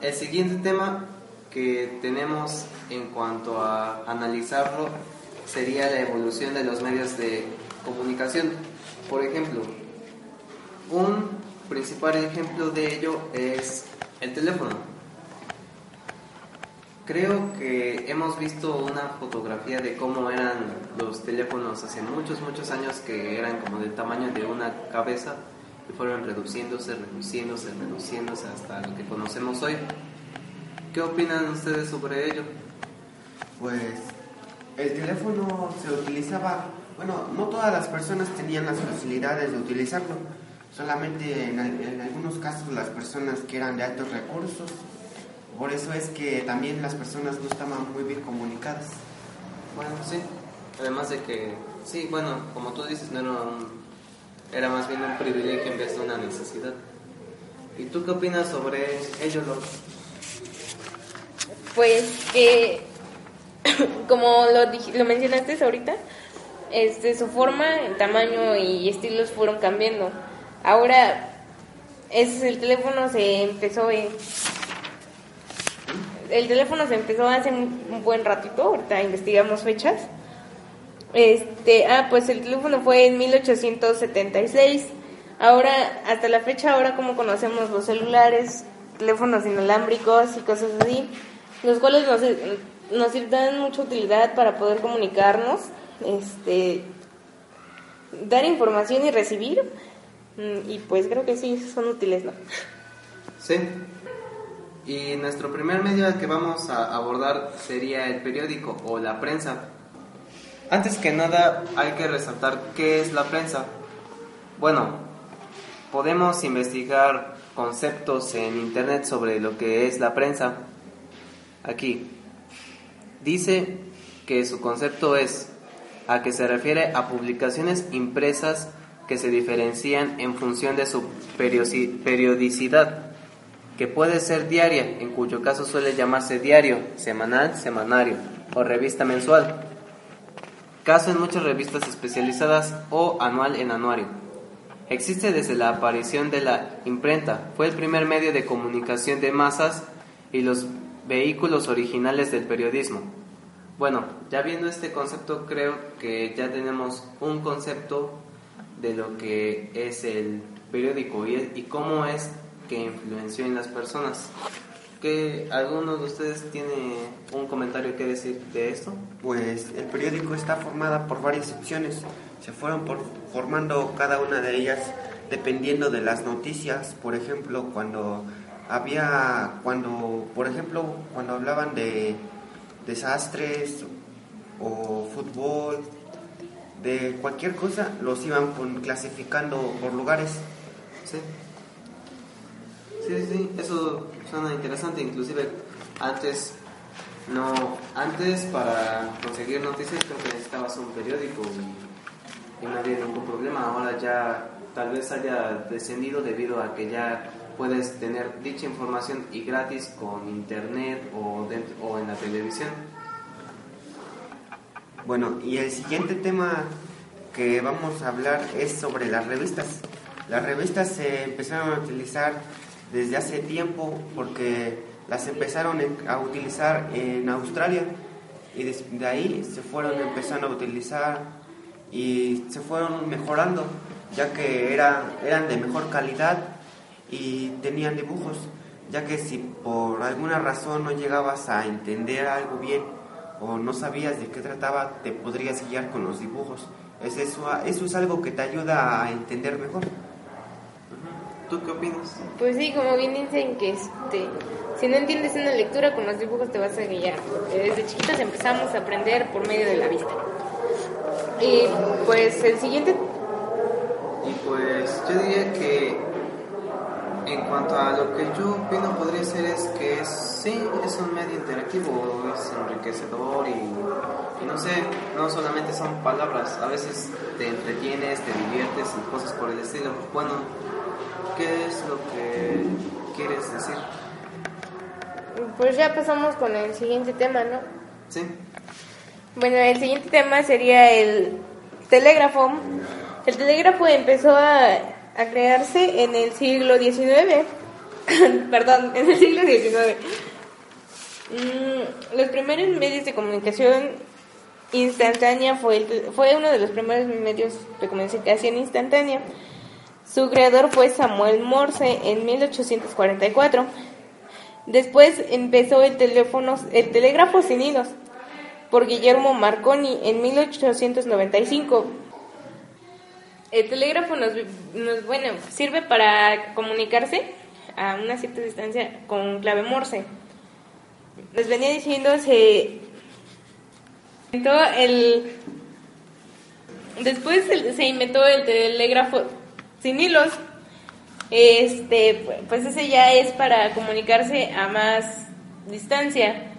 El siguiente tema que tenemos en cuanto a analizarlo sería la evolución de los medios de comunicación. Por ejemplo, un principal ejemplo de ello es el teléfono. Creo que hemos visto una fotografía de cómo eran los teléfonos hace muchos, muchos años que eran como del tamaño de una cabeza y fueron reduciéndose, reduciéndose, reduciéndose hasta lo que conocemos hoy. ¿Qué opinan ustedes sobre ello? Pues el teléfono se utilizaba, bueno, no todas las personas tenían las facilidades de utilizarlo, solamente en, en algunos casos las personas que eran de altos recursos por eso es que también las personas no estaban muy bien comunicadas. Bueno, sí. Además de que, sí, bueno, como tú dices, no era un, era más bien un privilegio en vez de una necesidad. ¿Y tú qué opinas sobre ello, Lord? Pues que, como lo, lo mencionaste ahorita, este, su forma, el tamaño y estilos fueron cambiando. Ahora, es, el teléfono se empezó en el teléfono se empezó hace un buen ratito, ahorita investigamos fechas. Este, ah, pues el teléfono fue en 1876. Ahora, hasta la fecha, ahora como conocemos los celulares, teléfonos inalámbricos y cosas así, los cuales nos, nos dan mucha utilidad para poder comunicarnos, este, dar información y recibir. Mm, y pues creo que sí, son útiles, ¿no? Sí, y nuestro primer medio que vamos a abordar sería el periódico o la prensa. Antes que nada hay que resaltar qué es la prensa. Bueno, podemos investigar conceptos en internet sobre lo que es la prensa. Aquí dice que su concepto es a que se refiere a publicaciones impresas que se diferencian en función de su periodicidad que puede ser diaria, en cuyo caso suele llamarse diario, semanal, semanario o revista mensual. Caso en muchas revistas especializadas o anual en anuario. Existe desde la aparición de la imprenta, fue el primer medio de comunicación de masas y los vehículos originales del periodismo. Bueno, ya viendo este concepto creo que ya tenemos un concepto de lo que es el periódico y, y cómo es que influenció en las personas. ¿Qué, ¿Alguno de ustedes tiene un comentario que decir de esto? Pues el periódico está formada por varias secciones. Se fueron por, formando cada una de ellas dependiendo de las noticias. Por ejemplo, cuando había, cuando, por ejemplo, cuando hablaban de desastres o fútbol, de cualquier cosa, los iban clasificando por lugares. Sí. Sí, sí, eso suena interesante. Inclusive antes no, antes para conseguir noticias creo que necesitabas un periódico y, no había ningún problema. Ahora ya tal vez haya descendido debido a que ya puedes tener dicha información y gratis con internet o, dentro, o en la televisión. Bueno, y el siguiente tema que vamos a hablar es sobre las revistas. Las revistas se empezaron a utilizar desde hace tiempo porque las empezaron a utilizar en Australia y de ahí se fueron empezando a utilizar y se fueron mejorando ya que eran, de mejor calidad y tenían dibujos ya que si por alguna razón no llegabas a entender algo bien o no sabías de qué trataba te podrías guiar con los dibujos. Es eso, eso es algo que te ayuda a entender mejor ¿Tú qué opinas? Pues sí, como bien dicen que este, si no entiendes una lectura con los dibujos te vas a guiar. Desde chiquitos empezamos a aprender por medio de la vista. Y pues el siguiente... Y pues yo diría que en cuanto a lo que yo opino podría ser es que sí, es un medio interactivo, es enriquecedor y, y, no sé, no solamente son palabras, a veces te entretienes, te diviertes y cosas por el estilo. Bueno, ¿Qué es lo que quieres decir? Pues ya pasamos con el siguiente tema, ¿no? Sí. Bueno, el siguiente tema sería el telégrafo. El telégrafo empezó a, a crearse en el siglo XIX. perdón, en el siglo XIX. Mm, los primeros medios de comunicación instantánea fue, el- fue uno de los primeros medios de comunicación instantánea. Su creador fue Samuel Morse en 1844. Después empezó el teléfono, el telégrafo sin hilos por Guillermo Marconi en 1895. El telégrafo nos, nos- bueno, sirve para comunicarse a una cierta distancia con clave Morse. Les venía diciendo, se inventó el... Después se, inventó el telégrafo sin hilos. Este, pues ese ya es para comunicarse a más distancia.